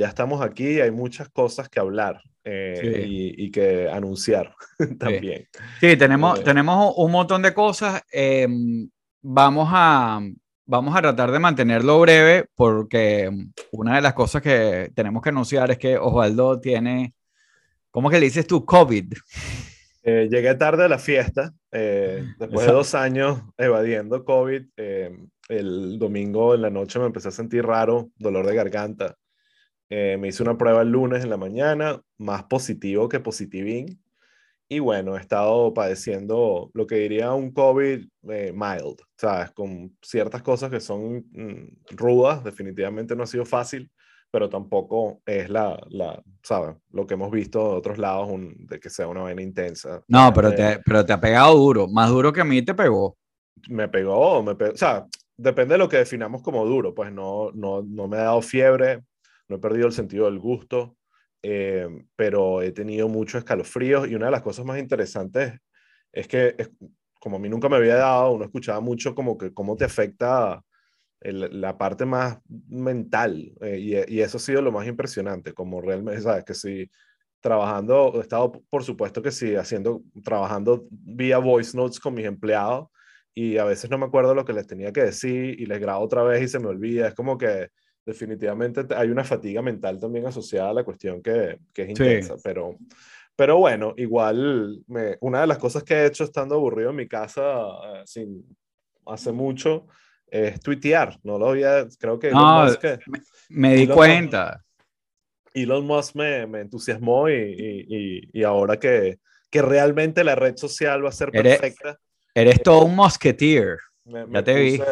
ya estamos aquí y hay muchas cosas que hablar eh, y, que anunciar también. Sí, tenemos, tenemos un montón de cosas. Em, vamos a, vamos a tratar de mantenerlo breve porque una de las cosas que tenemos que anunciar es que Osvaldo tiene, ¿cómo que le dices tú? COVID. Eh, llegué tarde a la fiesta, eh, después de dos años evadiendo COVID. Eh, el domingo en la noche me empecé a sentir raro, dolor de garganta. Me hice una prueba el lunes en la mañana, más positivo que positivín. Y bueno, he estado padeciendo lo que diría un COVID mild, ¿sabes? Con ciertas cosas que son mm, rudas, definitivamente no ha sido fácil pero tampoco es la, la ¿sabes? Lo que hemos visto de otros lados de que sea una vaina intensa. No, pero te, pero te ha pegado duro, más duro que a mí te pegó. Me pegó, me pegó, o sea, depende de lo que definamos como duro, pues no, no, no me ha dado fiebre, no he perdido el sentido del gusto, eh, pero he tenido muchos escalofríos y una de las cosas más interesantes es que, como a mí nunca me había dado, uno escuchaba mucho como que cómo te afecta la parte más mental. Eh, y, y, eso ha sido lo más impresionante, como realmente, sabes, que si trabajando, he estado, por supuesto que sí, haciendo, trabajando vía voice notes con mis empleados y a veces no me acuerdo lo que les tenía que decir y les grabo otra vez y se me olvida. Es como que definitivamente hay una fatiga mental también asociada a la cuestión que, que es intensa, pero... Pero bueno, igual, me, una de las cosas que he hecho estando aburrido en mi casa eh, sin, hace mucho es tuitear. No lo había, creo que... No, me, di cuenta. Elon Musk me, me entusiasmó y, y, y, ahora que, que realmente la red social va a ser perfecta. Eres todo un mosqueteer. ya te vi.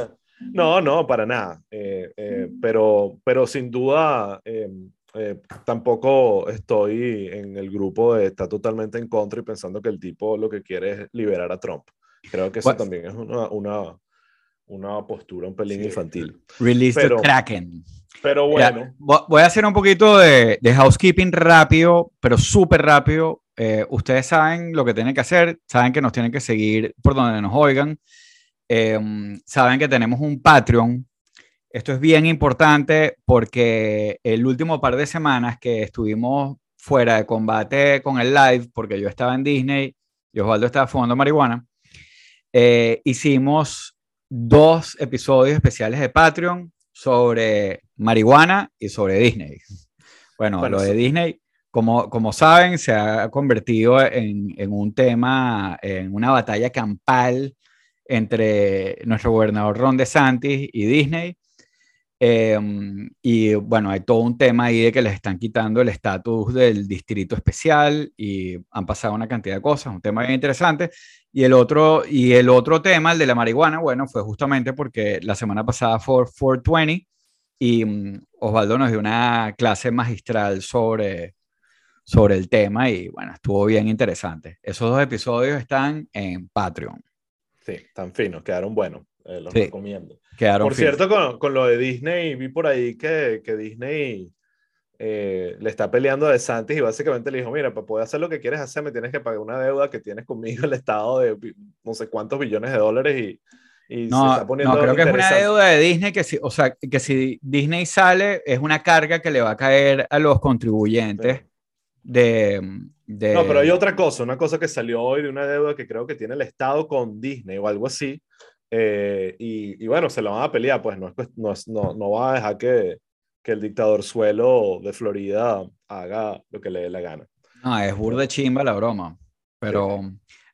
No, no, para nada. Eh, eh, pero, pero sin duda, eh, tampoco estoy en el grupo de está totalmente en contra y pensando que el tipo lo que quiere es liberar a Trump. Creo que eso también es una, una, una postura un pelín infantil. Release pero, the Kraken. Pero bueno. voy a hacer un poquito de, de housekeeping rápido, pero súper rápido. Ustedes saben lo que tienen que hacer, saben que nos tienen que seguir por donde nos oigan, em, saben que tenemos un Patreon. Esto es bien importante porque el último par de semanas que estuvimos fuera de combate con el live, porque yo estaba en Disney y Osvaldo estaba fumando marihuana, eh, hicimos dos episodios especiales de Patreon sobre marihuana y sobre Disney. Bueno, lo de Disney, como, como saben, se ha convertido en, en, un tema, en una batalla campal entre nuestro gobernador Ron DeSantis y Disney. Em, y bueno, hay todo un tema ahí de que les están quitando el estatus del distrito especial y han pasado una cantidad de cosas, un tema bien interesante. Y el otro, y el otro tema, el de la marihuana, bueno, fue justamente porque la semana pasada fue 420 y mm, Osvaldo nos dio una clase magistral sobre, sobre el tema y bueno, estuvo bien interesante. Esos dos episodios están en Patreon. Sí, están finos, quedaron buenos, eh, los recomiendo. Por cierto, con, con, lo de Disney, vi por ahí que, que Disney eh, le está peleando a DeSantis y básicamente le dijo, mira, para poder hacer lo que quieres hacer, me tienes que pagar una deuda que tienes conmigo el Estado de no sé cuántos billones de dólares y... y no, se está poniendo no, creo que es una deuda de Disney que si, o sea, que si Disney sale es una carga que le va a caer a los contribuyentes de, de... No, pero hay otra cosa, una cosa que salió hoy de una deuda que creo que tiene el Estado con Disney o algo así, eh, y, y, bueno, se lo van a pelear, pues no, no, no, no va a dejar que, que, el dictador suelo de Florida haga lo que le dé la gana. No, es burde chimba la broma. Pero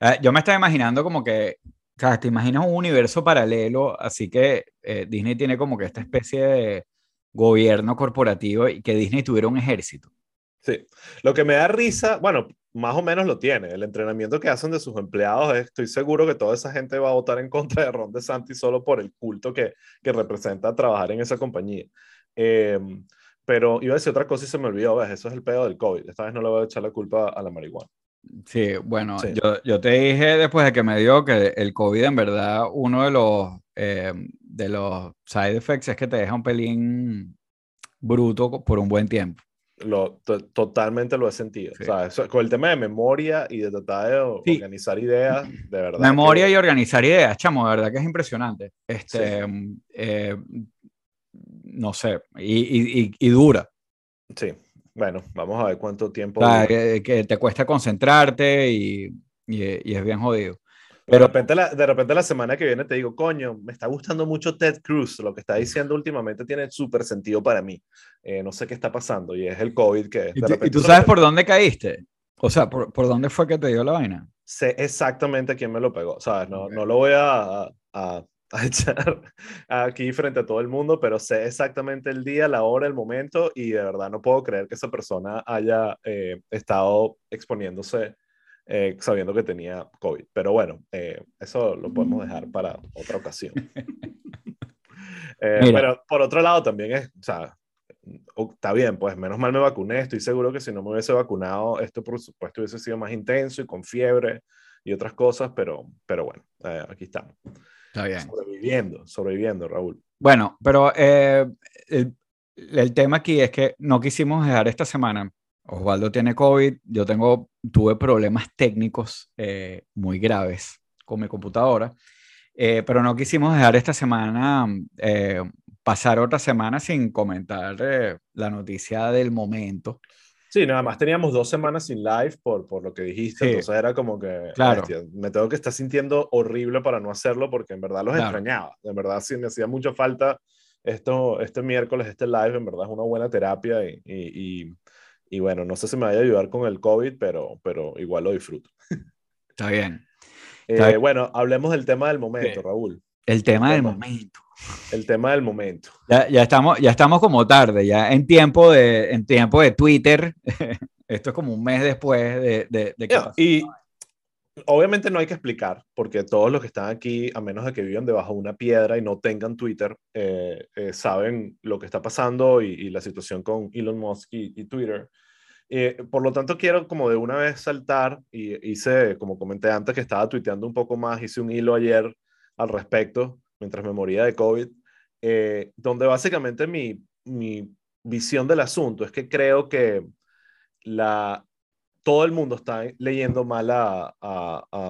eh, yo me estaba imaginando como que, o sea, te imaginas un universo paralelo, así que eh, Disney tiene como que esta especie de gobierno corporativo y que Disney tuviera un ejército. Sí, lo que me da risa, bueno, más o menos lo tiene. El entrenamiento que hacen de sus empleados, estoy seguro que toda esa gente va a votar en contra de Ron DeSantis solo por el culto que, que representa trabajar en esa compañía. Em, pero iba a decir otra cosa y se me olvidó, ¿ves? Eso es el pedo del COVID. Esta vez no le voy a echar la culpa a la marihuana. Sí, bueno, Yo, yo, te dije después de que me dio que el COVID en verdad uno de los, em, de los side effects es que te deja un pelín bruto por un buen tiempo lo, totalmente lo he sentido. O sea, con el tema de memoria y de tratar de organizar ideas, de verdad. Memoria y organizar ideas, chamo, de verdad que es impresionante. Este, eh, no sé, y, y, y, dura. Sí, bueno, vamos a ver cuánto tiempo. que, te cuesta concentrarte y, y, es bien jodido. Pero de repente, la, de repente la semana que viene te digo, coño, me está gustando mucho Ted Cruz, lo que está diciendo últimamente tiene súper sentido para mí. Eh, no sé qué está pasando y es el COVID que... ¿Y, tú sabes por dónde caíste? O sea, ¿por, ¿por, dónde fue que te dio la vaina? Sé exactamente quién me lo pegó, ¿sabes? No, no lo voy a, a, a echar aquí frente a todo el mundo, pero sé exactamente el día, la hora, el momento y de verdad no puedo creer que esa persona haya eh, estado exponiéndose eh, sabiendo que tenía COVID. Pero bueno, eh, eso lo podemos dejar para otra ocasión. pero por otro lado también es, o sea, está bien, pues menos mal me vacuné, estoy seguro que si no me hubiese vacunado, esto por supuesto hubiese sido más intenso y con fiebre y otras cosas, pero, pero bueno, aquí estamos. Está bien. Sobreviviendo, sobreviviendo, Raúl. Bueno, pero eh, el, tema aquí es que no quisimos dejar esta semana. Osvaldo tiene COVID, yo tengo, tuve problemas técnicos eh, muy graves con mi computadora, eh, pero no quisimos dejar esta semana pasar otra semana sin comentar la noticia del momento. Sí, nada más teníamos dos semanas sin live por, por lo que dijiste, entonces era como que, claro. me tengo que estar sintiendo horrible para no hacerlo porque en verdad los extrañaba, en verdad sí me hacía mucha falta esto, este miércoles, este live, en verdad es una buena terapia y, y, y, bueno, no sé si me vaya a ayudar con el COVID, pero, pero igual lo disfruto. Está bien. Eh, bueno, hablemos del tema del momento, Raúl. El tema del momento. El tema del momento. Ya, ya, estamos, ya estamos como tarde, ya en tiempo de, en tiempo de Twitter. Esto es como un mes después de, de, que Y obviamente no hay que explicar, porque todos los que están aquí, a menos de que vivan debajo de una piedra y no tengan Twitter, eh, eh, saben lo que está pasando y, la situación con Elon Musk y, Twitter. Eh, por lo tanto, quiero como de una vez saltar, y hice, como comenté antes, que estaba tuiteando un poco más, hice un hilo ayer al respecto, mientras me moría de COVID, eh, donde básicamente mi, mi, visión del asunto es que creo que la, todo el mundo está leyendo mal a,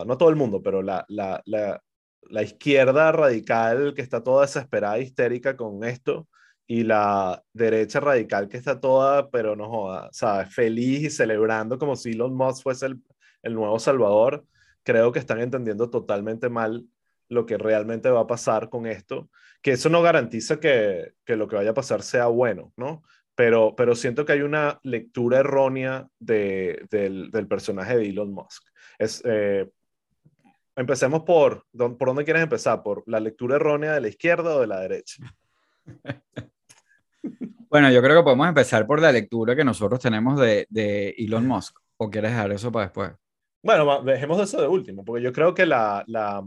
no todo el mundo, pero la, la, la, izquierda radical que está toda desesperada, histérica con esto, y la derecha radical que está toda, pero no joda, ¿sabes? Feliz y celebrando como si Elon Musk fuese el, el nuevo Salvador, creo que están entendiendo totalmente mal lo que realmente va a pasar con esto, que eso no garantiza que, que lo que vaya a pasar sea bueno, ¿no? Pero, pero siento que hay una lectura errónea de, del, del, personaje de Elon Musk. Es, eh, empecemos por, ¿por dónde quieres empezar? ¿Por la lectura errónea de la izquierda o de la derecha? Bueno, yo creo que podemos empezar por la lectura que nosotros tenemos de, de Elon Musk. ¿O quieres dejar eso para después? Bueno, dejemos eso de último, porque yo creo que la, la,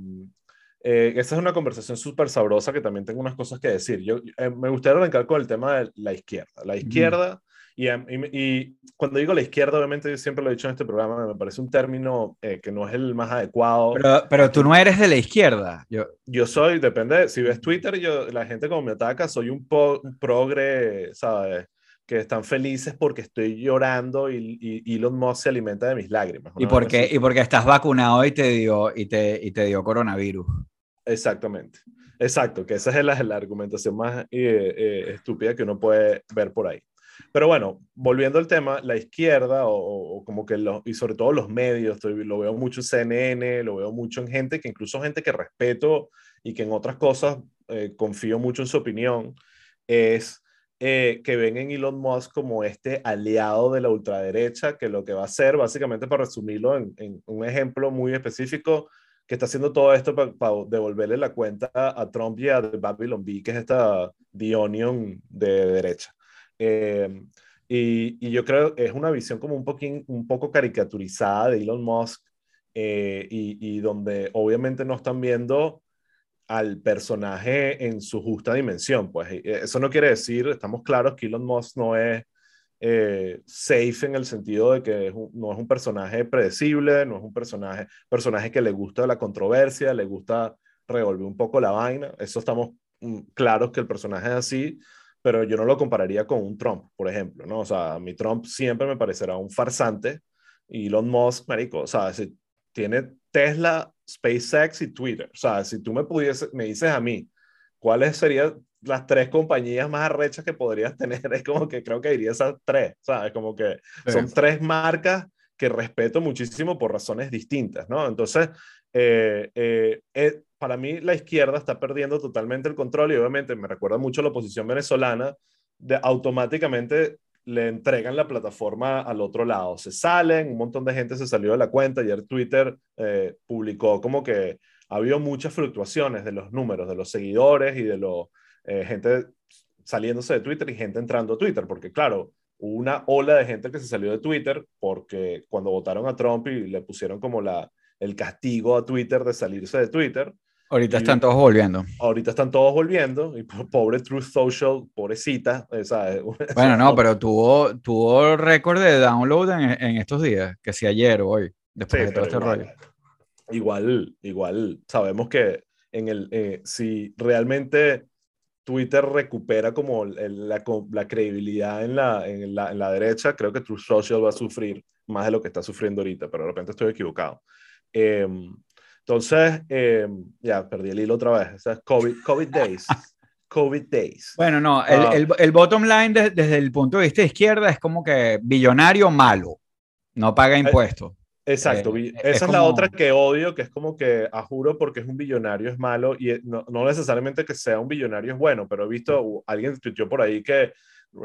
eh, esta es una conversación súper sabrosa que también tengo unas cosas que decir. Yo eh, me gustaría arrancar con el tema de la izquierda. La izquierda, y, y, cuando digo la izquierda, obviamente yo siempre lo he dicho en este programa, me parece un término eh, que no es el más adecuado. Pero, pero, tú no eres de la izquierda. Yo, yo soy, depende, si ves Twitter, yo, la gente como me ataca, soy un, un progre, ¿sabes? que están felices porque estoy llorando y, y, Elon Musk se alimenta de mis lágrimas. ¿Y porque, y porque estás vacunado y te dio, y te, y te dio coronavirus. Exactamente. Exacto, que esa es la, la argumentación más eh, eh, estúpida que uno puede ver por ahí. Pero bueno, volviendo al tema, la izquierda o, como que lo, y sobre todo los medios, estoy, lo veo mucho en CNN, lo veo mucho en gente que incluso gente que respeto y que en otras cosas eh, confío mucho en su opinión, es que ven en Elon Musk como este aliado de la ultraderecha, que lo que va a hacer, básicamente para resumirlo en, en un ejemplo muy específico, que está haciendo todo esto para devolverle la cuenta a Trump y a Babylon B, que es esta The Onion de derecha. Eh, y, yo creo que es una visión como un, poquín, un poco caricaturizada de Elon Musk eh, y, donde obviamente no están viendo al personaje en su justa dimensión. Pues eh, eso no quiere decir, estamos claros que Elon Musk no es safe en el sentido de que no es un personaje predecible, no es un personaje, personaje que le gusta la controversia, le gusta revolver un poco la vaina. Eso estamos mm, claros que el personaje es así, pero yo no lo compararía con un Trump, por ejemplo, ¿no? O sea, mi Trump siempre me parecerá un farsante y Elon Musk, marico, o sea, si tiene Tesla, SpaceX y Twitter. O sea, si tú me pudiese, me dices a mí, ¿cuáles serían las tres compañías más arrechas que podrías tener. Es como que creo que diría esas tres, ¿sabes? Como que son tres marcas que respeto muchísimo por razones distintas, ¿no? Entonces, eh, eh, eh, para mí la izquierda está perdiendo totalmente el control y obviamente me recuerda mucho a la oposición venezolana, de automáticamente le entregan la plataforma al otro lado. Se salen, un montón de gente se salió de la cuenta. Ayer Twitter publicó como que ha habido muchas fluctuaciones de los números, de los seguidores y de la gente saliéndose de Twitter y gente entrando a Twitter, porque claro, una ola de gente que se salió de Twitter porque cuando votaron a Trump y le pusieron como la, el castigo a Twitter de salirse de Twitter. Ahorita están todos volviendo. Ahorita están todos volviendo. Y pobre Truth Social, pobrecita. Bueno, no, pero tuvo, tuvo récord de download en, estos días, que si ayer o hoy, después de todo este igual, rollo. Igual, igual, sabemos que en el, eh, si realmente Twitter recupera como la, la, credibilidad en la, en la, en, la, derecha, creo que Truth Social va a sufrir más de lo que está sufriendo ahorita, pero de repente estoy equivocado. Em, entonces, em, ya perdí el hilo otra vez. O COVID, COVID Days. COVID Days. Bueno, no, el, ah. el, el bottom line desde el punto de vista de izquierda es como que billonario malo, no paga eh, impuestos. Exacto, eh, esa es, la otra que odio, que es como que, a juro, porque es un billonario es malo y no, no, necesariamente que sea un billonario es bueno, pero he visto, alguien tuiteó por ahí que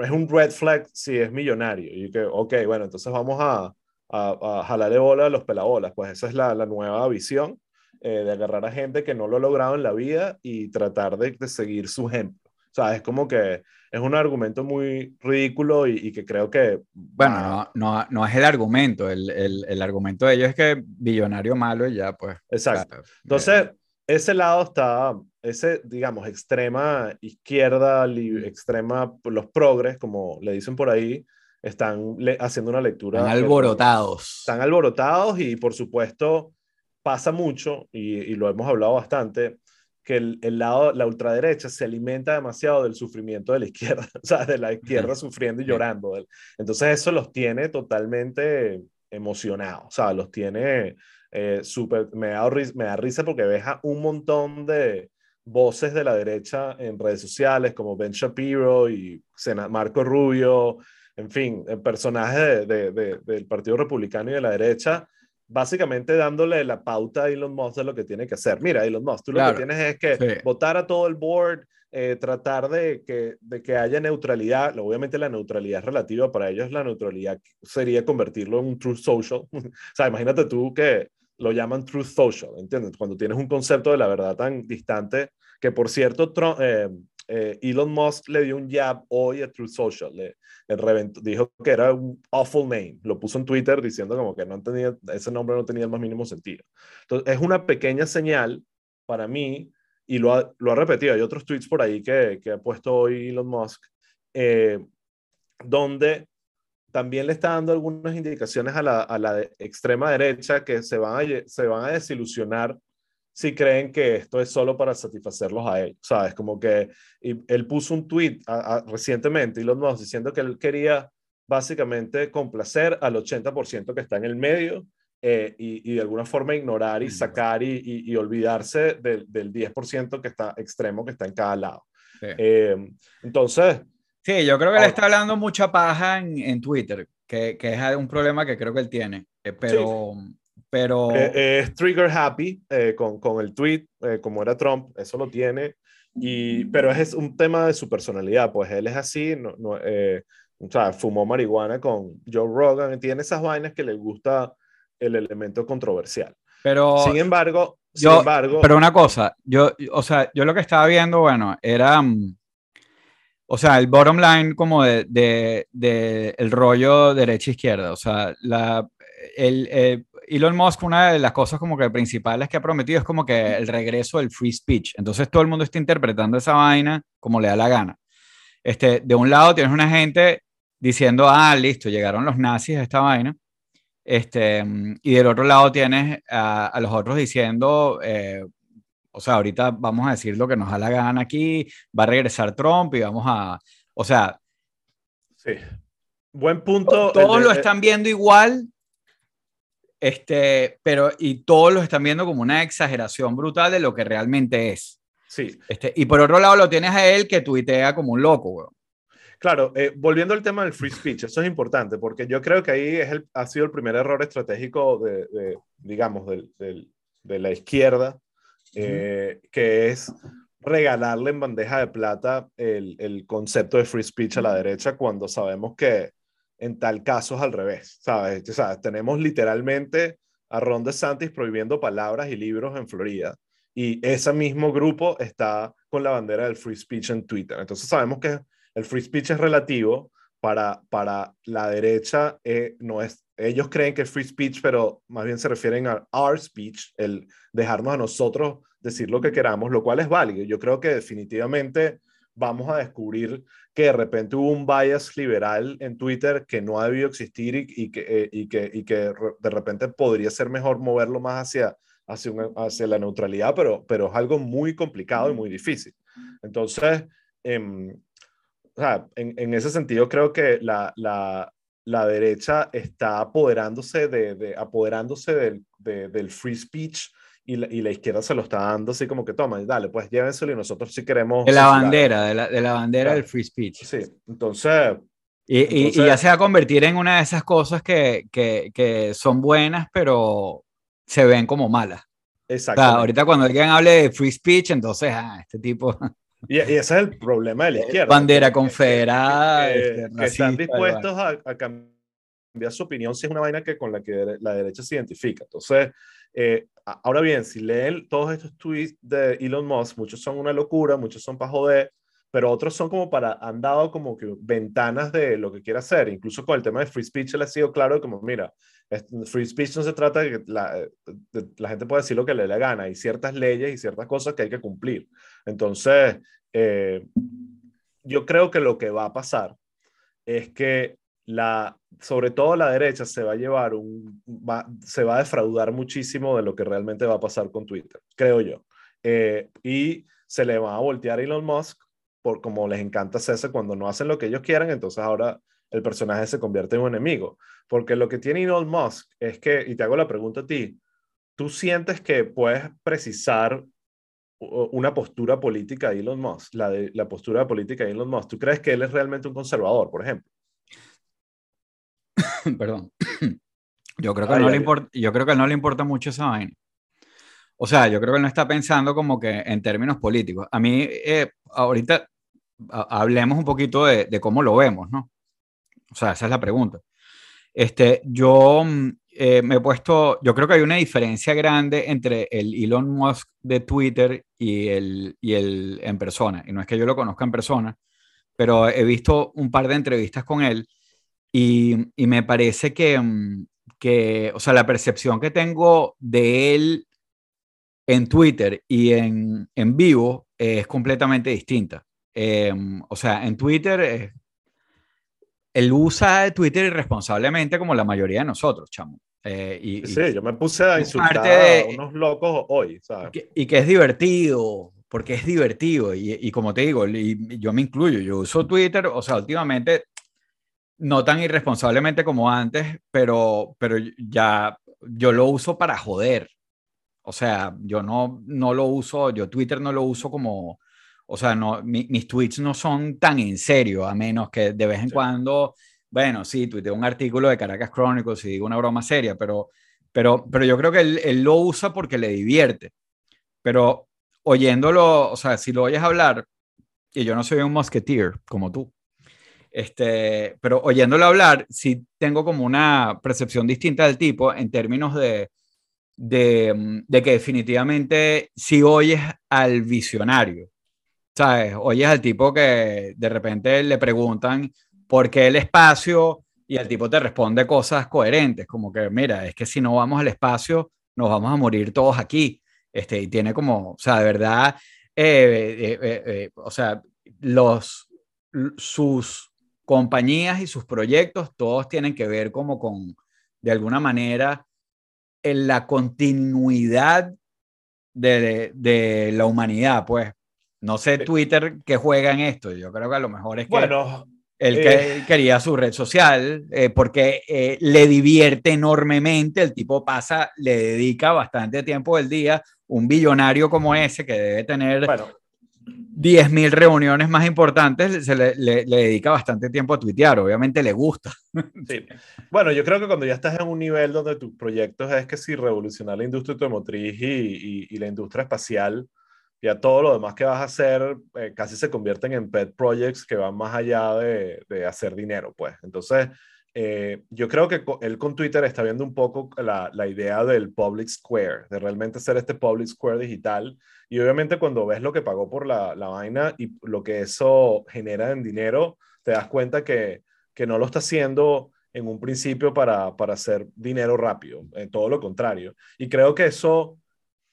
es un red flag si es millonario y que, ok, bueno, entonces vamos a, a, a jalarle bola a los pelabolas, pues esa es la, la nueva visión eh, de agarrar a gente que no lo ha logrado en la vida y tratar de, de seguir su ejemplo. O sea, es como que es un argumento muy ridículo y, que creo que... Bueno, no, no, no, es el argumento, el, el, el, argumento de ellos es que billonario malo y ya, pues... Exacto. Entonces, ese lado está, ese, digamos, extrema izquierda, extrema, los progres, como le dicen por ahí, están haciendo una lectura... Están alborotados. Están alborotados y, por supuesto, pasa mucho, y, y lo hemos hablado bastante, que el, el, lado, la ultraderecha se alimenta demasiado del sufrimiento de la izquierda, o sea, de la izquierda sufriendo y llorando. Entonces eso los tiene totalmente emocionados, o sea, los tiene eh, súper, me, da, me da risa porque ves a un montón de voces de la derecha en redes sociales como Ben Shapiro y Marco Rubio, en fin, personajes de, de, del Partido Republicano y de la derecha básicamente dándole la pauta a Elon Musk de lo que tiene que hacer. Mira, Elon Musk, tú lo que tienes es que votar a todo el board, eh, tratar de que, de que haya neutralidad. Obviamente la neutralidad es relativa, para ellos la neutralidad sería convertirlo en un truth social. o sea, imagínate tú que lo llaman truth social, ¿entiendes? Cuando tienes un concepto de la verdad tan distante, que por cierto, Trump, eh, eh, Elon Musk le dio un jab hoy a Truth Social. Le, dijo que era un awful name. Lo puso en Twitter diciendo como que no tenía, ese nombre no tenía el más mínimo sentido. Entonces, es una pequeña señal para mí, y lo ha, repetido. Hay otros tweets por ahí que, ha puesto hoy Elon Musk, eh, donde también le está dando algunas indicaciones a la, extrema derecha que se van a desilusionar si creen que esto es solo para satisfacerlos a ellos, ¿sabes? Como que él puso un tweet recientemente, y los nuevos diciendo que él quería básicamente complacer al 80% que está en el medio eh, y, de alguna forma ignorar y sacar y, y, olvidarse del, del 10% que está extremo que está en cada lado. Eh, entonces... Sí, yo creo que le está hablando mucha paja en, en Twitter, que, que, es un problema que creo que él tiene, eh, pero... Pero... Eh, es trigger happy eh, con, con, el tweet, eh, como era Trump, eso lo tiene. Y, pero es un tema de su personalidad, pues él es así, no, no o sea, fumó marihuana con Joe Rogan, tiene esas vainas que le gusta el elemento controversial. Pero, sin embargo, sin embargo, pero una cosa, yo, o sea, yo lo que estaba viendo, bueno, era, mm, o sea, el bottom line como de, de, de el rollo derecha-izquierda, o sea, la, el, Elon Musk, una de las cosas como que principales que ha prometido es como que el regreso del free speech. Entonces todo el mundo está interpretando esa vaina como le da la gana. Este, de un lado tienes una gente diciendo, ah, listo, llegaron los nazis a esta vaina. Este, y del otro lado tienes a, los otros diciendo, eh, o sea, ahorita vamos a decir lo que nos da la gana aquí, va a regresar Trump y vamos a, o sea... Sí. Buen punto. Todos lo están viendo igual, este, pero y todos lo están viendo como una exageración brutal de lo que realmente es. Sí. Este, y por otro lado lo tienes a él que tuitea como un loco, weón. Claro, eh, volviendo al tema del free speech, eso es importante porque yo creo que ahí es el, ha sido el primer error estratégico de, de digamos, del, del, de la izquierda, eh, que es regalarle en bandeja de plata el, el, concepto de free speech a la derecha cuando sabemos que en tal caso es al revés, ¿sabes? O sea, tenemos literalmente a Ron DeSantis prohibiendo palabras y libros en Florida y ese mismo grupo está con la bandera del free speech en Twitter. Entonces sabemos que el free speech es relativo, para, para la derecha eh, no es, ellos creen que es free speech, pero más bien se refieren a our speech, el dejarnos a nosotros decir lo que queramos, lo cual es válido. Yo creo que definitivamente vamos a descubrir que de repente hubo un bias liberal en Twitter que no ha debido existir y, y que, eh, y, que, y que de repente podría ser mejor moverlo más hacia, hacia, hacia la neutralidad, pero, pero es algo muy complicado y muy difícil. Entonces, eh, o sea, en, en, ese sentido creo que la, la, la derecha está apoderándose, de, de apoderándose del, de, del free speech y la, y la, izquierda se lo está dando así como que toma, dale, pues llévenselo y nosotros sí queremos... De la bandera, de la, de la bandera claro. del free speech. Sí, entonces... Y, y, entonces... y, ya se va a convertir en una de esas cosas que, que, que son buenas, pero se ven como malas. Exacto. Sea, ahorita cuando alguien hable de free speech, entonces, ah, este tipo... Y, y, ese es el problema de la izquierda. Bandera confederada. Que, que, este, que están dispuestos a, a, cambiar su opinión si es una vaina que con la que la derecha se identifica. Entonces, eh, ahora bien, si leen todos estos tweets de Elon Musk, muchos son una locura, muchos son para joder, pero otros son como para, han dado como que ventanas de lo que quiere hacer. Incluso con el tema de free speech le ha sido claro como, mira, free speech no se trata de que la, de, la gente puede decir lo que le dé la gana, hay ciertas leyes y ciertas cosas que hay que cumplir. Entonces, eh, yo creo que lo que va a pasar es que la, sobre todo la derecha se va a llevar un, va, se va a defraudar muchísimo de lo que realmente va a pasar con Twitter, creo yo. Eh, y se le va a voltear a Elon Musk por como les encanta hacerse cuando no hacen lo que ellos quieren, entonces ahora el personaje se convierte en un enemigo. Porque lo que tiene Elon Musk es que, y te hago la pregunta a ti, ¿tú sientes que puedes precisar una postura política de Elon Musk, la, de, la postura política de Elon Musk? ¿Tú crees que él es realmente un conservador, por ejemplo? Perdón. Yo creo, que ay, no ay, le importa, yo creo que no le importa mucho esa vaina. O sea, yo creo que él no está pensando como que en términos políticos. A mí, eh, ahorita hablemos un poquito de, de, cómo lo vemos, ¿no? O sea, esa es la pregunta. Este, yo eh, me he puesto, yo creo que hay una diferencia grande entre el Elon Musk de Twitter y el, y el en persona. Y no es que yo lo conozca en persona, pero he visto un par de entrevistas con él y, y me parece que, que, o sea, la percepción que tengo de él en Twitter y en, en vivo es completamente distinta. Eh, o sea, en Twitter, eh, él usa Twitter irresponsablemente como la mayoría de nosotros, chamo. Eh, y, sí, y yo me puse a insultar de, a unos locos hoy, ¿sabes? Que, y que es divertido, porque es divertido. Y, y como te digo, yo me incluyo, yo uso Twitter, o sea, últimamente no tan irresponsablemente como antes, pero, pero ya yo lo uso para joder. O sea, yo no, no lo uso, yo Twitter no lo uso como, o sea, no, mi, mis tweets no son tan en serio, a menos que de vez en sí. cuando, bueno, sí, tuiteo un artículo de Caracas Chronicles y digo una broma seria, pero, pero, pero yo creo que él, él lo usa porque le divierte. Pero oyéndolo, o sea, si lo oyes hablar, y yo no soy un musketeer como tú, este, pero oyéndolo hablar, sí tengo como una percepción distinta del tipo en términos de, de, de, que definitivamente si oyes al visionario, ¿sabes? Oyes al tipo que de repente le preguntan por qué el espacio y el tipo te responde cosas coherentes, como que, mira, es que si no vamos al espacio, nos vamos a morir todos aquí. Este, y tiene como, o sea, de verdad, eh, eh, eh, o sea, los, sus compañías y sus proyectos, todos tienen que ver como con, de alguna manera, en la continuidad de, de, la humanidad, pues. No sé Twitter que juega en esto, yo creo que a lo mejor es que bueno, él eh, quería su red social eh, porque eh, le divierte enormemente, el tipo pasa, le dedica bastante tiempo del día, un billonario como ese que debe tener bueno, 10.000 reuniones más importantes, se le, le, dedica bastante tiempo a tuitear, obviamente le gusta. Sí. Bueno, yo creo que cuando ya estás en un nivel donde tus proyectos es que si revolucionar la industria automotriz y, y, y la industria espacial, ya todo lo demás que vas a hacer eh, casi se convierten en pet projects que van más allá de, de hacer dinero, pues. Entonces, eh, yo creo que él con Twitter está viendo un poco la, la, idea del public square, de realmente ser este public square digital. Y obviamente cuando ves lo que pagó por la, la vaina y lo que eso genera en dinero, te das cuenta que, que no lo está haciendo en un principio para, para hacer dinero rápido, en todo lo contrario. Y creo que eso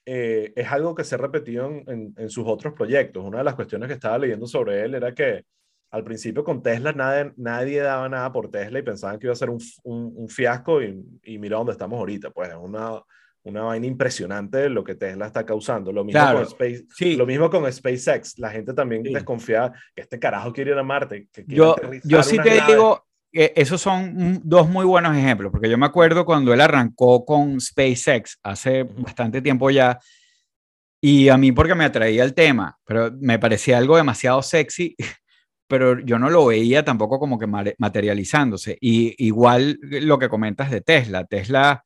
eh, es algo que se ha repetido en, en, en, sus otros proyectos. Una de las cuestiones que estaba leyendo sobre él era que al principio con Tesla nadie, nadie daba nada por Tesla y pensaban que iba a ser un, un, un fiasco y, y, mira dónde estamos ahorita, pues es una, una vaina impresionante lo que Tesla está causando. Lo mismo, claro, con, Space, sí. lo mismo con SpaceX, la gente también sí. desconfía que este carajo quiere ir a Marte. Que yo yo sí te digo, eh, esos son dos muy buenos ejemplos, porque yo me acuerdo cuando él arrancó con SpaceX hace bastante tiempo ya, y a mí porque me atraía el tema, pero me parecía algo demasiado sexy pero yo no lo veía tampoco como que materializándose. Y igual lo que comentas de Tesla, Tesla,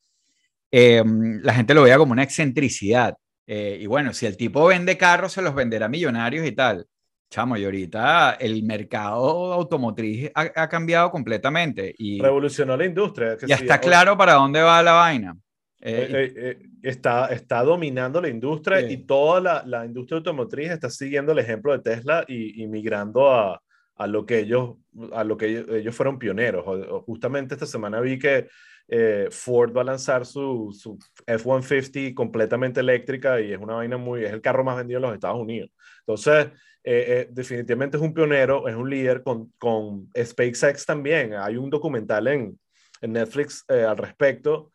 eh, la gente lo veía como una excentricidad. Eh, y bueno, si el tipo vende carros, se los venderá a millonarios y tal. Chamo, y ahorita el mercado automotriz ha, ha cambiado completamente. Y, Revolucionó la industria. ya sí, está claro para dónde va la vaina. Eh, está, está dominando la industria y toda la, la, industria automotriz está siguiendo el ejemplo de Tesla y, y migrando a, a lo que ellos, a lo que ellos, fueron pioneros. Justamente esta semana vi que eh, Ford va a lanzar su, su F-150 completamente eléctrica y es una vaina muy, es el carro más vendido en los Estados Unidos. Entonces, eh, eh, definitivamente es un pionero, es un líder con, con SpaceX también. Hay un documental en, en Netflix eh, al respecto.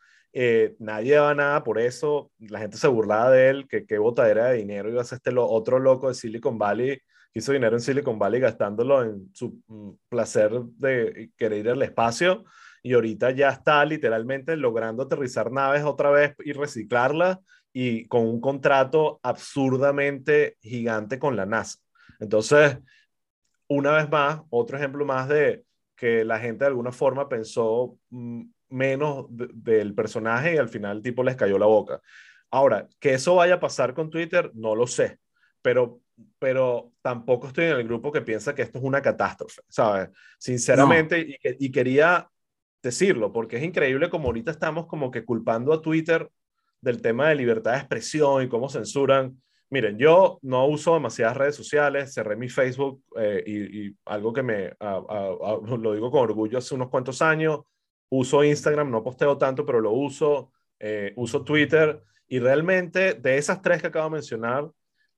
nadie daba nada por eso. La gente se burlaba de él, que qué botadera de dinero iba a ser este otro loco de Silicon Valley hizo dinero en Silicon Valley gastándolo en su mm, placer de querer ir al espacio y ahorita ya está literalmente logrando aterrizar naves otra vez y reciclarlas y con un contrato absurdamente gigante con la NASA. Entonces, una vez más, otro ejemplo más de que la gente de alguna forma pensó mm, menos de, del personaje y al final el tipo les cayó la boca. Ahora, que eso vaya a pasar con Twitter, no lo sé, pero pero tampoco estoy en el grupo que piensa que esto es una catástrofe, ¿sabes? Sinceramente, no. y, y, quería decirlo, porque es increíble como ahorita estamos como que culpando a Twitter del tema de libertad de expresión y cómo censuran. Miren, yo no uso demasiadas redes sociales, cerré mi Facebook eh, y, y, algo que me, a, a, a, lo digo con orgullo, hace unos cuantos años, uso Instagram, no posteo tanto, pero lo uso, eh, uso Twitter y realmente de esas tres que acabo de mencionar,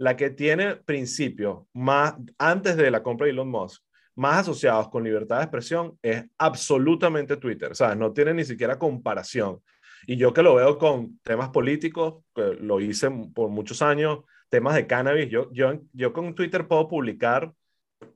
la que tiene principios más, antes de la compra de Elon Musk, más asociados con libertad de expresión es absolutamente Twitter. Sea, no tiene ni siquiera comparación. Y yo que lo veo con temas políticos, que lo hice por muchos años, temas de cannabis, yo, yo, yo con Twitter puedo publicar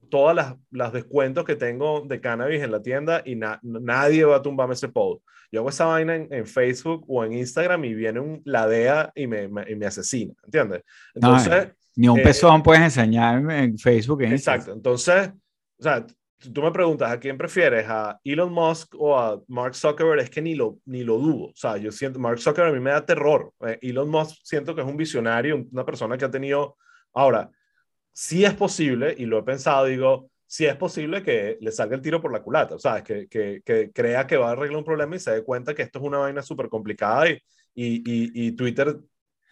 todas las, las descuentos que tengo de cannabis en la tienda y na, nadie va a tumbarme ese post. Yo hago esa vaina en, en, Facebook o en Instagram y viene un, la DEA y me, me, y me asesina, ¿entiendes? Entonces... No, ni un eh, pezón puedes enseñar en Facebook. En exacto. Instagram. Entonces, o sea, tú me preguntas a quién prefieres, a Elon Musk o a Mark Zuckerberg, es que ni lo, ni lo dudo. O sea, yo siento, Mark Zuckerberg a mí me da terror. Eh, Elon Musk siento que es un visionario, una persona que ha tenido... Ahora, sí es posible, y lo he pensado, digo, sí es posible que le salga el tiro por la culata, o sea, que, que, que crea que va a arreglar un problema y se dé cuenta que esto es una vaina súper complicada y, y, y, y Twitter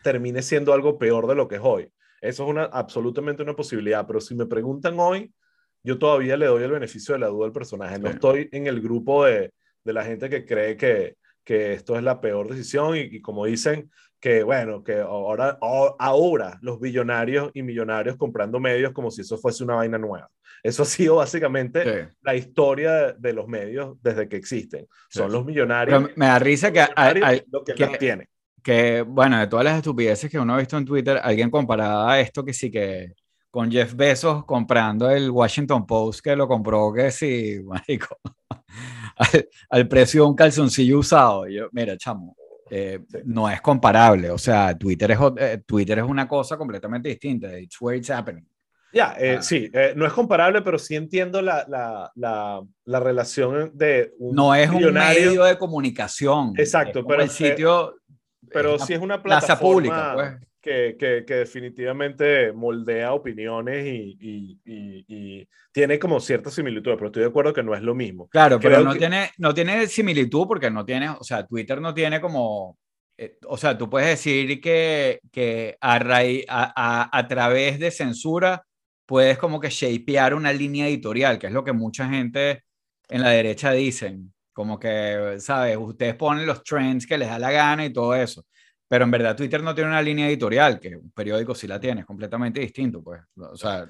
termine siendo algo peor de lo que es hoy. Eso es una, absolutamente una posibilidad, pero si me preguntan hoy, yo todavía le doy el beneficio de la duda al personaje. No sí. estoy en el grupo de, de, la gente que cree que, que esto es la peor decisión y, y como dicen, que bueno, que ahora, ahora los billonarios y millonarios comprando medios como si eso fuese una vaina nueva. Eso ha sido básicamente sí. la historia de, los medios desde que existen. Son sí. los millonarios. Pero me da risa que, hay, hay, lo que, que tiene que, bueno, de todas las estupideces que uno ha visto en Twitter, alguien comparaba esto que sí que con Jeff Bezos comprando el Washington Post que lo compró que sí, marico, al, al, precio de un calzoncillo usado. Yo, mira, chamo, eh, sí. no es comparable. O sea, Twitter es, eh, Twitter es una cosa completamente distinta. It's where it's happening. Ya, eh, sí, eh, no es comparable, pero sí entiendo la, la, la, la relación de un No es un medio de comunicación. Exacto, pero el sitio... Pero sí es una plataforma pública, pues. que, que, que, definitivamente moldea opiniones y, y, y, tiene como cierta similitud, pero estoy de acuerdo que no es lo mismo. Claro, pero no, tiene, no tiene similitud porque no tiene, o sea, Twitter no tiene como eh, o sea, tú puedes decir que, que a, a, a, través de censura puedes como que shapear una línea editorial, que es lo que mucha gente en la derecha dicen, como que, ¿sabes? Ustedes ponen los trends que les da la gana y todo eso, pero en verdad Twitter no tiene una línea editorial, que un periódico sí la tiene, es completamente distinto, pues, o sea,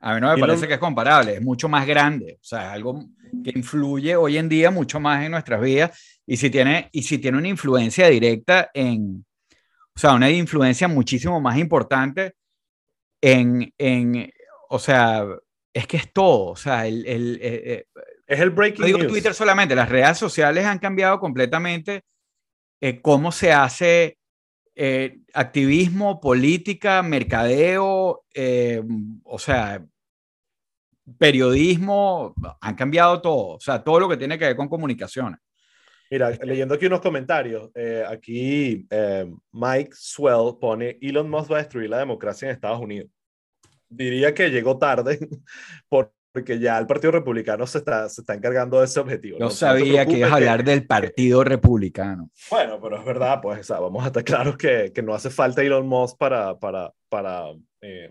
a mí no me parece que es comparable, es mucho más grande, o sea, es algo que influye hoy en día mucho más en nuestras vidas y si tiene, y si tiene una influencia directa en, o sea, una influencia muchísimo más importante en, en o sea, es que es todo, o sea, el, el, eh, eh, es el breaking no digo Twitter solamente, las redes sociales han cambiado completamente eh, cómo se hace activismo, política, mercadeo, o sea, periodismo, han cambiado todo, o sea, todo lo que tiene que ver con comunicaciones. Mira, este leyendo aquí unos comentarios, eh, aquí eh, Mike Swell pone, Elon Musk va a destruir la democracia en Estados Unidos. Diría que llegó tarde porque ya el Partido Republicano se está, se está encargando de ese objetivo. No, sabía que ibas a hablar del Partido Republicano. Bueno, pero es verdad, pues vamos a estar claros que, que, no hace falta Elon Musk para, para, para eh,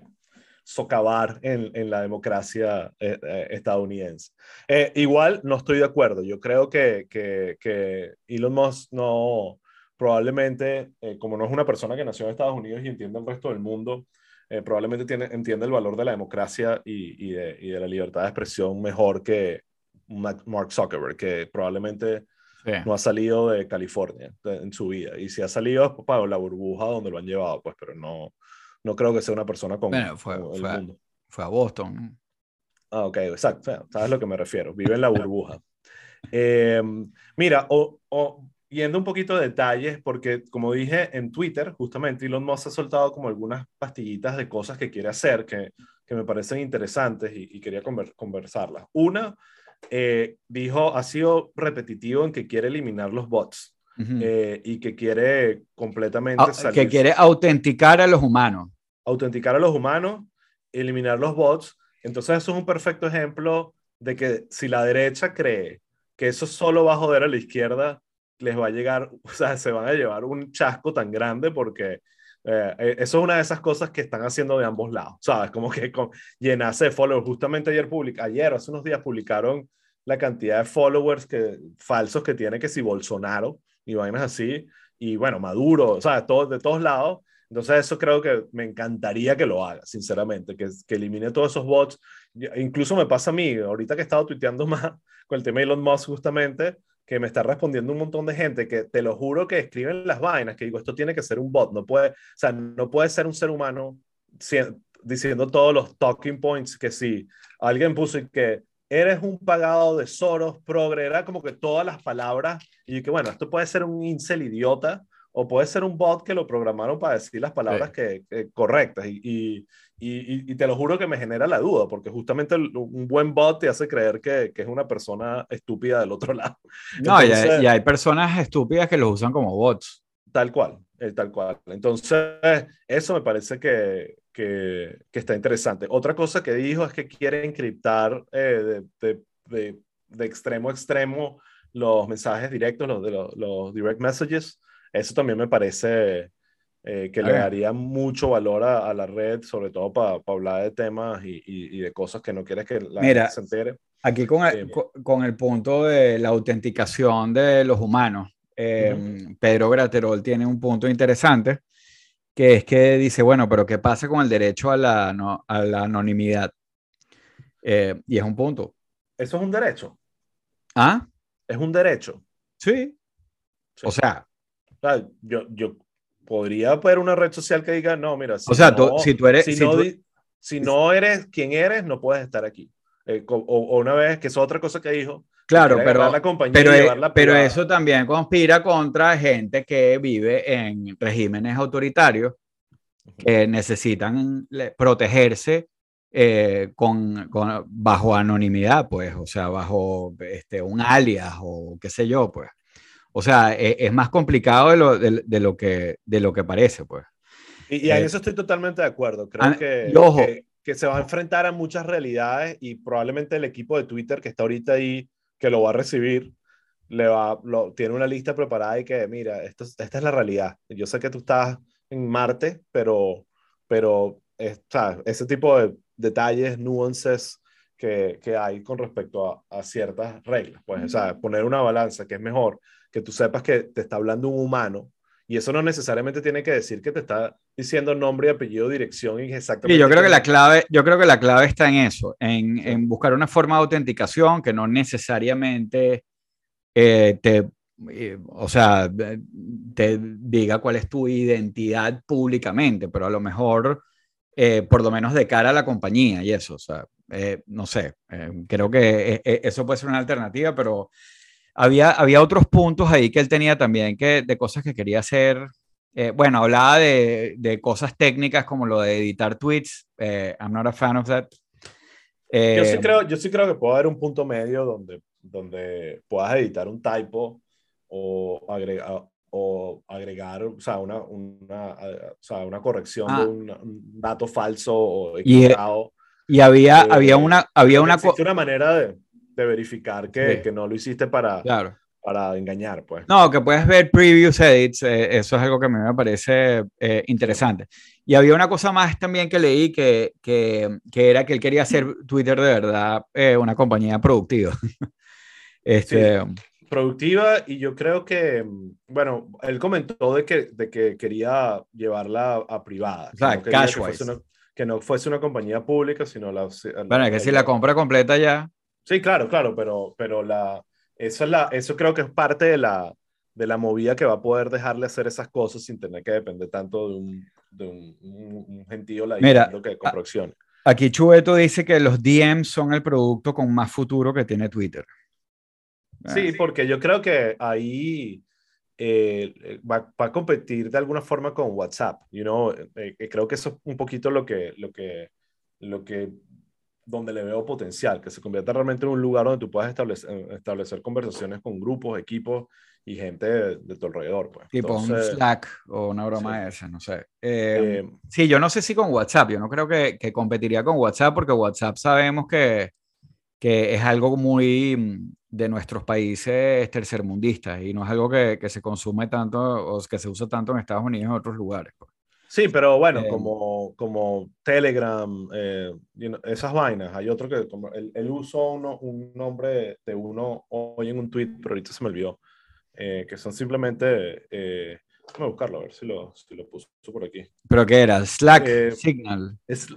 socavar en, en la democracia eh, eh, estadounidense. Eh, igual no estoy de acuerdo. Yo creo que, que, que Elon Musk no, probablemente, como no es una persona que nació en Estados Unidos y entiende el resto del mundo, probablemente tiene, entiende el valor de la democracia y, y, de, y, de, la libertad de expresión mejor que Mark Zuckerberg, que probablemente no ha salido de California en su vida. Y si ha salido es para la burbuja donde lo han llevado, pues, pero no, no creo que sea una persona con bueno, fue, el fue, mundo. Fue a Boston. Ah, ok, exacto. Sabes a lo que me refiero. Vive en la burbuja. Em, mira, o, o, yendo un poquito de detalles, porque como dije en Twitter, justamente Elon Musk ha soltado como algunas pastillitas de cosas que quiere hacer que, que me parecen interesantes y, y quería conversarlas. Una, eh, dijo, ha sido repetitivo en que quiere eliminar los bots. Eh, y que quiere completamente... Que quiere autenticar a los humanos. Autenticar a los humanos, eliminar los bots. Entonces eso es un perfecto ejemplo de que si la derecha cree que eso solo va a joder a la izquierda, les va a llegar, o sea, se van a llevar un chasco tan grande porque eh, eh, eso es una de esas cosas que están haciendo de ambos lados, ¿sabes? Como que con, llenarse de followers. Justamente ayer, public, ayer, hace unos días, publicaron la cantidad de followers que, falsos que tiene que si Bolsonaro y vainas así. Y bueno, Maduro, sea, todo, de todos lados. Entonces eso creo que me encantaría que lo haga, sinceramente, que, que elimine todos esos bots. Incluso me pasa a mí, ahorita que he estado tuiteando más con el tema de Elon Musk justamente, que me está respondiendo un montón de gente que te lo juro que escriben las vainas, que digo, esto tiene que ser un bot, no puede, o sea, no puede ser un ser humano diciendo todos los talking points que si alguien puso que eres un pagado de Soros, progre, era como que todas las palabras, y que bueno, esto puede ser un incel idiota, o puede ser un bot que lo programaron para decir las palabras que, correctas, y, y, y, te lo juro que me genera la duda, porque justamente un buen bot te hace creer que, que es una persona estúpida del otro lado. No, y, hay, y, hay, personas estúpidas que los usan como bots. Tal cual, tal cual. Entonces, eso me parece que, que, está interesante. Otra cosa que dijo es que quiere encriptar eh, de, de, de, extremo a extremo los mensajes directos, los, de los, direct messages. Eso también me parece eh, que le daría mucho valor a, la red, sobre todo para hablar de temas y, y, de cosas que no quieres que la gente se entere. Aquí con el, con el punto de la autenticación de los humanos, eh, Pedro Graterol tiene un punto interesante que es que dice, bueno, pero ¿qué pasa con el derecho a la, no, a la anonimidad? Eh, y es un punto. ¿Eso es un derecho? ¿Ah? ¿Es un derecho? Sí. O sea... yo, yo podría ver una red social que diga, no, mira, si, o sea, tú, si tú eres... Si, no, si no eres quien eres, no puedes estar aquí. Eh, o, o, una vez, que es otra cosa que dijo, Claro, pero, pero, e, pero eso también conspira contra gente que vive en regímenes autoritarios que necesitan protegerse eh, con, bajo anonimidad, pues, o sea, bajo este, un alias o qué sé yo, pues. O sea, e, es, más complicado de lo, de, lo, que, de lo que parece, pues. Y, en eh, eso estoy totalmente de acuerdo. Creo que, que, se va a enfrentar a muchas realidades y probablemente el equipo de Twitter que está ahorita ahí, que lo va a recibir, le va, lo, tiene una lista preparada y que, mira, esto, esta es la realidad. Yo sé que tú estás en Marte, pero, pero ese tipo de detalles, nuances que, que hay con respecto a, a, ciertas reglas. Pues, o sea, poner una balanza que es mejor que tú sepas que te está hablando un humano y eso no necesariamente tiene que decir que te está diciendo nombre y apellido, dirección y exactamente. Y yo creo que la clave, yo creo que la clave está en eso, en, en buscar una forma de autenticación que no necesariamente eh, te, eh, o sea, te diga cuál es tu identidad públicamente, pero a lo mejor, eh, por lo menos de cara a la compañía y eso, o sea, no sé, creo que eso puede ser una alternativa, pero había, había otros puntos ahí que él tenía también, que, de cosas que quería hacer. Eh, bueno, hablaba de, de, cosas técnicas como lo de editar tweets. Eh, I'm not a fan of that. yo, sí eh, creo, yo sí creo que puede haber un punto medio donde, donde puedas editar un typo o agregar, o agregar o sea, una, una, o sea, una corrección de ah. un, dato falso o equivocado. Y, y había, había una... Había una, una manera de de verificar que, que no lo hiciste para, claro. para engañar, pues. No, que puedes ver previous edits, eh, eso es algo que a mí me parece eh, interesante. Y había una cosa más también que leí que, que, que era que él quería hacer Twitter de verdad eh, una compañía productiva. este, productiva y yo creo que, bueno, él comentó de que, de que quería llevarla a, privada. O sea, que, no fuese una compañía pública, sino la... Bueno, es que si la compra completa ya... Sí, claro, claro, pero, pero la, eso, es la, eso creo que es parte de la, de la movida que va a poder dejarle hacer esas cosas sin tener que depender tanto de un, de un, un, gentío Mira, que con Aquí Chubeto dice que los DMs son el producto con más futuro que tiene Twitter. Sí, ah. porque yo creo que ahí eh, va, va, a competir de alguna forma con WhatsApp. You know? Eh, eh, creo que eso es un poquito lo que, lo que, lo que donde le veo potencial, que se convierta realmente en un lugar donde tú puedas establecer, eh, establecer conversaciones con grupos, equipos y gente de, tu alrededor. Pues. Tipo un Slack o una broma de esa, no sé. Eh, eh, sí, yo no sé si con WhatsApp, yo no creo que, que competiría con WhatsApp porque WhatsApp sabemos que, que, es algo muy mm, de nuestros países tercermundistas y no es algo que, que, se consume tanto o que se usa tanto en Estados Unidos y en otros lugares. Pues. Sí, pero bueno, eh, como, como Telegram, eh, esas vainas. Hay otro que, como, él, usó uno, un nombre de uno hoy en un tweet, pero ahorita se me olvidó, eh, que son simplemente, voy a buscarlo a ver si lo, si lo puso por aquí. ¿Pero qué era? Slack, Signal. Es,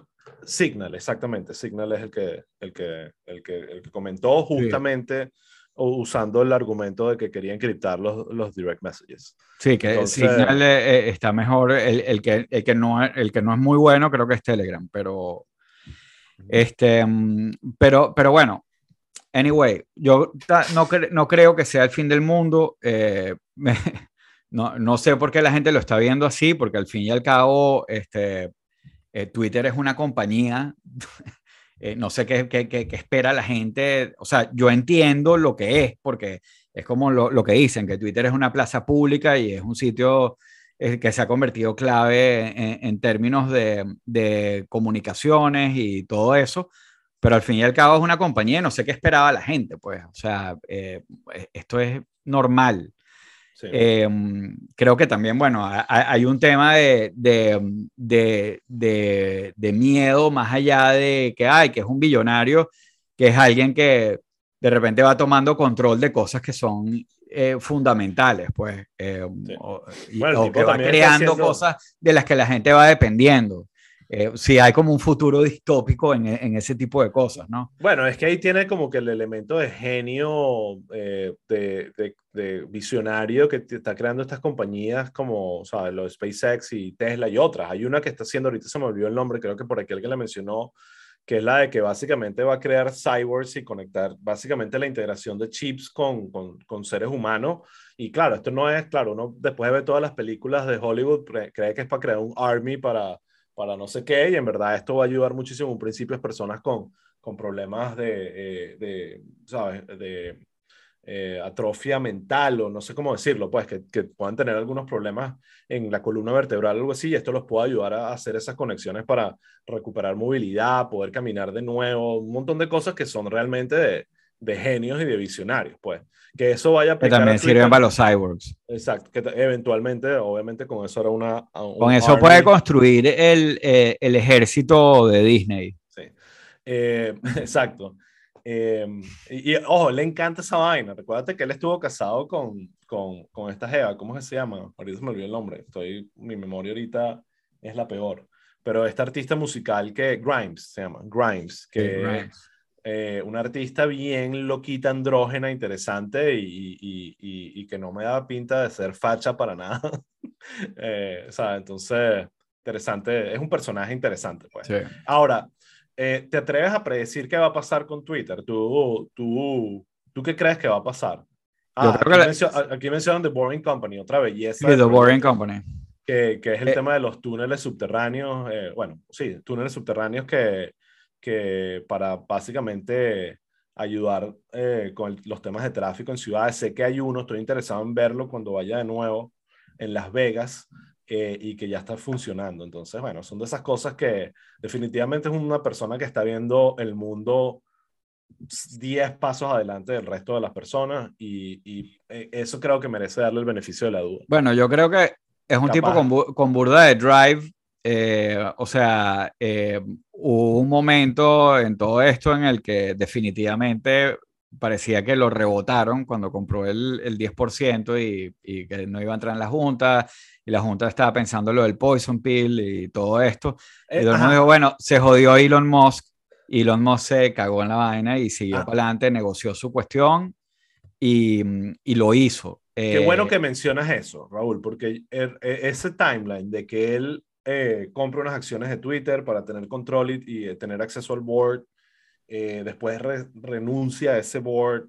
Signal, exactamente. Signal es el que, el que, el que, el que comentó justamente usando el argumento de que quería encriptar los, los direct messages. Sí, que Signal eh, eh, está mejor, el, el, que, el, que no, el que no es muy bueno creo que es Telegram, pero, este, mm, pero, pero bueno, anyway, yo no, no creo que sea el fin del mundo. Eh, no, no, sé por qué la gente lo está viendo así, porque al fin y al cabo, este, Twitter es una compañía Eh, no sé qué, qué, qué, espera la gente. O sea, yo entiendo lo que es, porque es como lo, lo, que dicen, que Twitter es una plaza pública y es un sitio eh, que se ha convertido clave en, términos de, de, comunicaciones y todo eso. Pero al fin y al cabo es una compañía, no sé qué esperaba la gente, pues. O sea, eh, esto es normal. Em, creo que también, bueno, hay, un tema de, de, de, miedo más allá de que hay, que es un billonario, que es alguien que de repente va tomando control de cosas que son eh, fundamentales, pues, em, y, o que va creando cosas de las que la gente va dependiendo. Eh, si hay como un futuro distópico en, en, ese tipo de cosas, ¿no? Bueno, es que ahí tiene como que el elemento de genio, eh, de, de, visionario que está creando estas compañías como, o sea, los SpaceX y Tesla y otras. Hay una que está haciendo, ahorita se me olvidó el nombre, creo que por aquí alguien la mencionó, que es la de que básicamente va a crear cyborgs y conectar básicamente la integración de chips con, con, con seres humanos. Y claro, esto no es, claro, uno después de ver todas las películas de Hollywood cree que es para crear un army para para no sé qué, y en verdad esto va a ayudar muchísimo en principio a personas con, con problemas de, eh, de ¿sabes? De eh, atrofia mental o no sé cómo decirlo, pues que, que, puedan tener algunos problemas en la columna vertebral o algo así, y esto los puede ayudar a hacer esas conexiones para recuperar movilidad, poder caminar de nuevo, un montón de cosas que son realmente de, de genios y de visionarios, pues. Que eso vaya a Que también sirven para los cyborgs. Exacto, que eventualmente, obviamente, con eso era una. con eso puede construir el, eh, el, ejército de Disney. Sí, eh, exacto. Eh, y, ojo, le encanta esa vaina. Recuérdate que él estuvo casado con, con, con esta Jeva, ¿cómo se llama? Ahorita se me olvidó el nombre. Estoy, mi memoria ahorita es la peor. Pero esta artista musical que Grimes se llama, Grimes, que. Grimes eh, una artista bien loquita, andrógena, interesante y, y, y, que no me da pinta de ser facha para nada. eh, o sea, entonces, interesante, es un personaje interesante. Pues. Sí. Ahora, eh, ¿te atreves a predecir qué va a pasar con Twitter? ¿Tú, tú, ¿tú qué crees que va a pasar? Ah, aquí, la... mencio aquí, mencionan The Boring Company, otra belleza. Sí, The Boring Company. Que, que es el eh, tema de los túneles subterráneos. Eh, bueno, sí, túneles subterráneos que, que para básicamente ayudar eh, con los temas de tráfico en ciudades. Sé que hay uno, estoy interesado en verlo cuando vaya de nuevo en Las Vegas eh, y que ya está funcionando. Entonces, bueno, son de esas cosas que definitivamente es una persona que está viendo el mundo 10 pasos adelante del resto de las personas y, y eh, eso creo que merece darle el beneficio de la duda. Bueno, yo creo que es un Capaz. tipo con, con burda de drive eh, o sea, eh, hubo un momento en todo esto en el que definitivamente parecía que lo rebotaron cuando compró el, el 10% y, y, que no iba a entrar en la Junta y la Junta estaba pensando lo del Poison Pill y todo esto. Eh, y todo el mundo dijo, bueno, se jodió Elon Musk. Elon Musk se cagó en la vaina y siguió ah. para adelante, negoció su cuestión y, y lo hizo. Qué bueno que mencionas eso, Raúl, porque er, ese timeline de que él eh, compra unas acciones de Twitter para tener control y, eh, tener acceso al board. Eh, después re, renuncia a ese board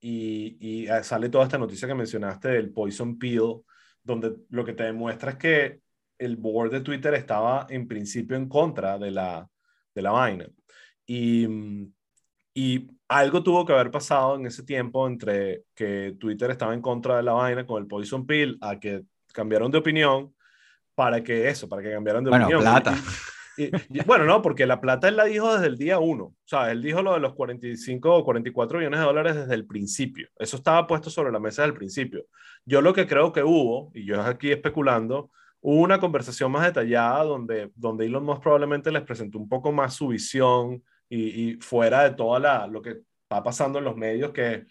y, ah, sale toda esta noticia que mencionaste del Poison Pill, donde lo que te demuestra es que el board de Twitter estaba en principio en contra de la, de la vaina. Y, y algo tuvo que haber pasado en ese tiempo entre que Twitter estaba en contra de la vaina con el Poison Pill a que cambiaron de opinión para que eso, para que cambiaran de bueno, opinión. plata. Y, y, bueno, no, porque la plata él la dijo desde el día uno. O sea, él dijo lo de los 45 o 44 millones de dólares desde el principio. Eso estaba puesto sobre la mesa desde el principio. Yo lo que creo que hubo, y yo aquí especulando, hubo una conversación más detallada donde, donde Elon Musk probablemente les presentó un poco más su visión y, y fuera de toda la, lo que está pasando en los medios, que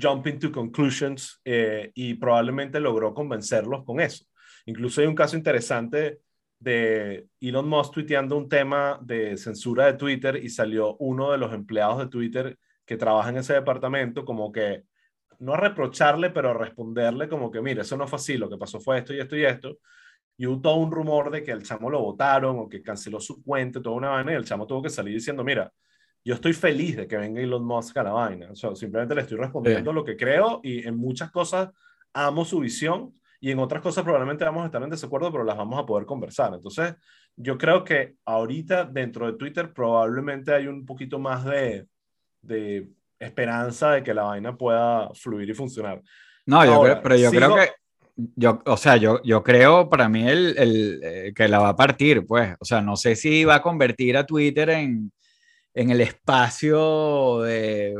jumping to conclusions eh, y probablemente logró convencerlos con eso. Incluso hay un caso interesante de Elon Musk tuiteando un tema de censura de Twitter y salió uno de los empleados de Twitter que trabaja en ese departamento como que, no a reprocharle, pero a responderle como que, mire, eso no fue así, lo que pasó fue esto y esto y esto. Y hubo todo un rumor de que el chamo lo votaron o que canceló su cuenta, toda una vaina, y el chamo tuvo que salir diciendo, mira, yo estoy feliz de que venga Elon Musk a la vaina. O sea, simplemente le estoy respondiendo sí. lo que creo y en muchas cosas amo su visión y en otras cosas probablemente vamos a estar en desacuerdo, pero las vamos a poder conversar. Entonces, yo creo que ahorita dentro de Twitter probablemente hay un poquito más de, de esperanza de que la vaina pueda fluir y funcionar. No, yo Ahora, creo, pero yo sigo... creo que yo, o sea, yo, yo creo para mí el, el, eh, que la va a partir, pues, o sea, no sé si va a convertir a Twitter en, en el espacio de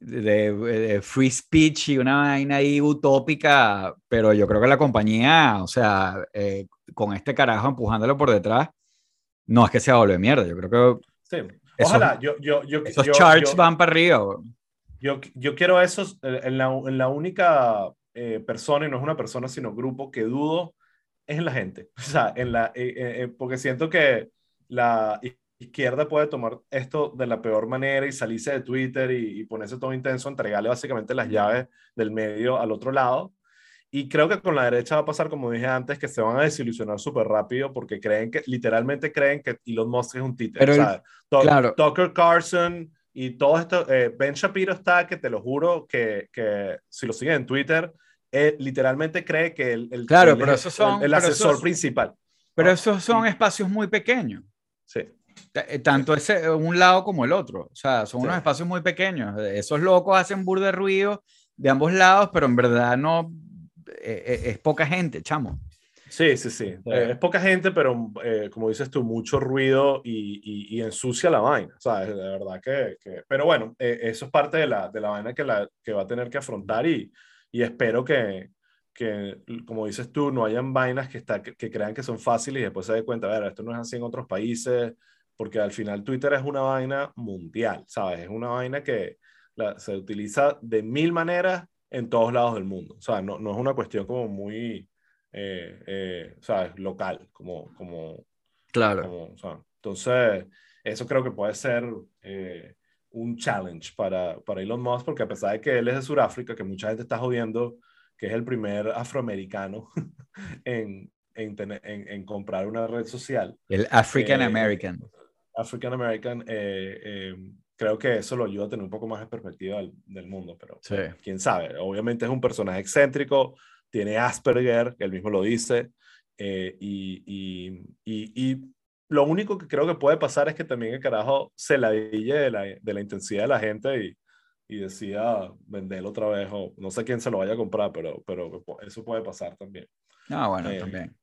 de, de, free speech y una vaina ahí utópica, pero yo creo que la compañía, o sea, eh, con este carajo empujándolo por detrás, no es que sea doble mierda, yo creo que... Sí. Ojalá, yo, yo, yo, esos yo, charts van para arriba. Yo, yo quiero esos, eh, en la, en la única eh, persona, y no es una persona, sino grupo que dudo, es en la gente. O sea, en la, eh, eh, porque siento que la izquierda puede tomar esto de la peor manera y salirse de Twitter y, y, ponerse todo intenso, entregarle básicamente las llaves del medio al otro lado. Y creo que con la derecha va a pasar, como dije antes, que se van a desilusionar súper rápido porque creen que, literalmente creen que Elon Musk es un títere. Pero, sea, claro. Tucker Carlson y todo esto, eh, Ben Shapiro está, que te lo juro, que, que si lo siguen en Twitter, eh, literalmente cree que el, el, claro, el, pero son, el, el asesor esos, principal. Pero esos son espacios muy pequeños. Sí. Eh, tanto ese, un lado como el otro. O sea, son unos espacios muy pequeños. Esos locos hacen burde de ruido de ambos lados, pero en verdad no es poca gente, chamo. Sí, sí, sí. Eh, es poca gente, pero eh, como dices tú, mucho ruido y, y, ensucia la vaina, ¿sabes? De verdad que... que... Pero bueno, eh, eso es parte de la, de la vaina que, la, que va a tener que afrontar y, y espero que, que, como dices tú, no hayan vainas que, está, que, crean que son fáciles y después se den cuenta, a ver, esto no es así en otros países, porque al final Twitter es una vaina mundial, ¿sabes? Es una vaina que se utiliza de mil maneras en todos lados del mundo, o sea, no, no es una cuestión como muy eh, eh, ¿sabes? Local, como, como, claro. entonces, eso creo que puede ser eh, un challenge para, para Elon Musk, porque a pesar de que él es de Sudáfrica, que mucha gente está jodiendo, que es el primer afroamericano en, en, en, comprar una red social. El African American. African American, creo que eso lo ayuda a tener un poco más de perspectiva del, mundo, pero quién sabe. Obviamente es un personaje excéntrico, tiene Asperger, él mismo lo dice, eh, y, y, y, lo único que creo que puede pasar es que también el carajo se la de la, de la intensidad de la gente y, y decía venderlo otra vez, o no sé quién se lo vaya a comprar, pero, pero eso puede pasar también. Ah, bueno, eh, también.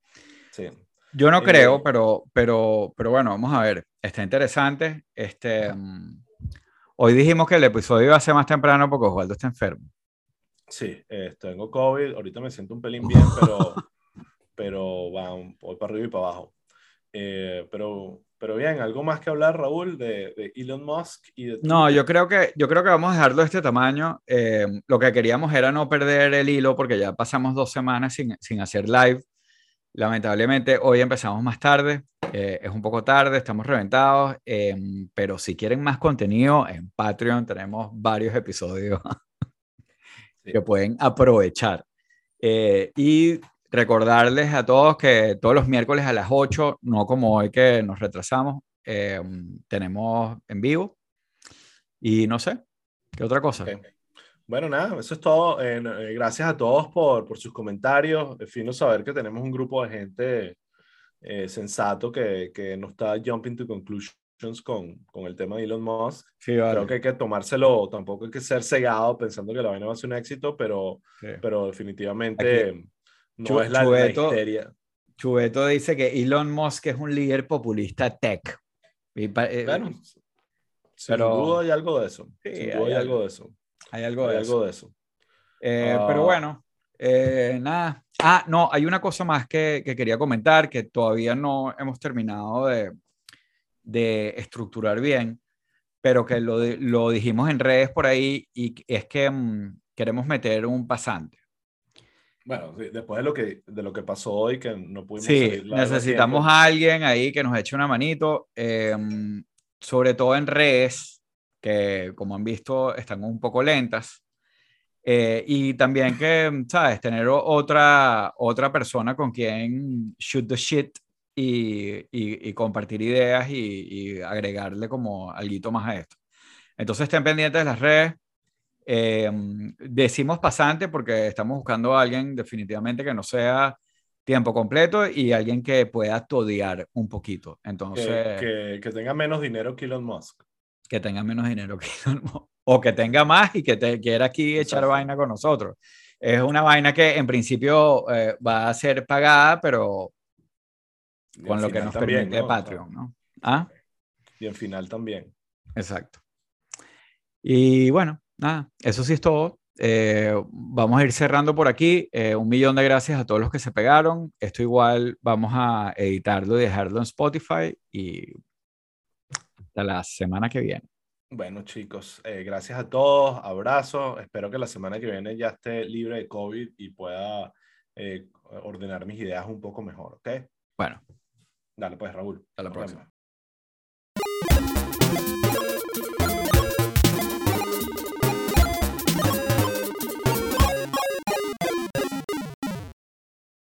Sí. Yo no creo, eh, pero, pero, pero bueno, vamos a ver. Está interesante. Este, mm, hoy dijimos que el episodio iba a ser más temprano porque Osvaldo está enfermo. Sí, eh, tengo COVID, ahorita me siento un pelín bien, pero, pero va, voy para arriba y para abajo. Eh, pero, pero bien, ¿algo más que hablar, Raúl, de, de Elon Musk? Y de no, yo creo, que, yo creo que vamos a dejarlo de este tamaño. Lo que queríamos era no perder el hilo porque ya pasamos dos semanas sin, sin hacer live. Lamentablemente, hoy empezamos más tarde. Eh, es un poco tarde, estamos reventados, pero si quieren más contenido, en Patreon tenemos varios episodios que pueden aprovechar. Eh, y recordarles a todos que todos los miércoles a las 8, no como hoy que nos retrasamos, eh, tenemos en vivo. Y no sé, ¿qué otra cosa? Bueno, nada, eso es todo. Eh, gracias a todos por, por sus comentarios. Es fino saber que tenemos un grupo de gente sensato que, que no está jumping to conclusion con, con el tema de Elon Musk. Creo que hay que tomárselo, tampoco hay que ser cegado pensando que la vaina va a ser un éxito, pero, pero definitivamente no es la, Chubeto, histeria. Chubeto dice que Elon Musk es un líder populista tech. Y, eh, sin duda hay algo de eso. sin duda hay, algo de eso. Hay algo de algo eso. De eso. Eh, pero ah. bueno, eh, nada. Ah, no, hay una cosa más que, que, quería comentar que todavía no hemos terminado de, de estructurar bien, pero que lo, lo dijimos en redes por ahí y es que mm, queremos meter un pasante. Bueno, después de lo que, de lo que pasó hoy, que no pudimos... Sí, necesitamos a alguien ahí que nos eche una manito, em, sobre todo en redes, que como han visto están un poco lentas. Eh, y también que, ¿sabes? Tener otra, otra persona con quien shoot the shit y, y, compartir ideas y, agregarle como algo más a esto. Entonces estén pendientes de las redes. Eh, decimos pasante porque estamos buscando a alguien definitivamente que no sea tiempo completo y alguien que pueda todear un poquito. Entonces, que, que, tenga menos dinero que Elon Musk. Que tenga menos dinero que. O que tenga más y que te, quiera aquí echar vaina con nosotros. Es una vaina que en principio eh, va a ser pagada, pero con lo que nos permite Patreon, ¿no? ¿Ah? Y en final también. Exacto. Y bueno, nada, eso sí es todo. Eh, vamos a ir cerrando por aquí. Eh, un millón de gracias a todos los que se pegaron. Esto igual vamos a editarlo y dejarlo en Spotify y hasta la semana que viene. Bueno, chicos, eh, gracias a todos. Abrazo. Espero que la semana que viene ya esté libre de COVID y pueda eh, ordenar mis ideas un poco mejor, ¿ok? Bueno. Dale, pues, Raúl. Hasta la próxima.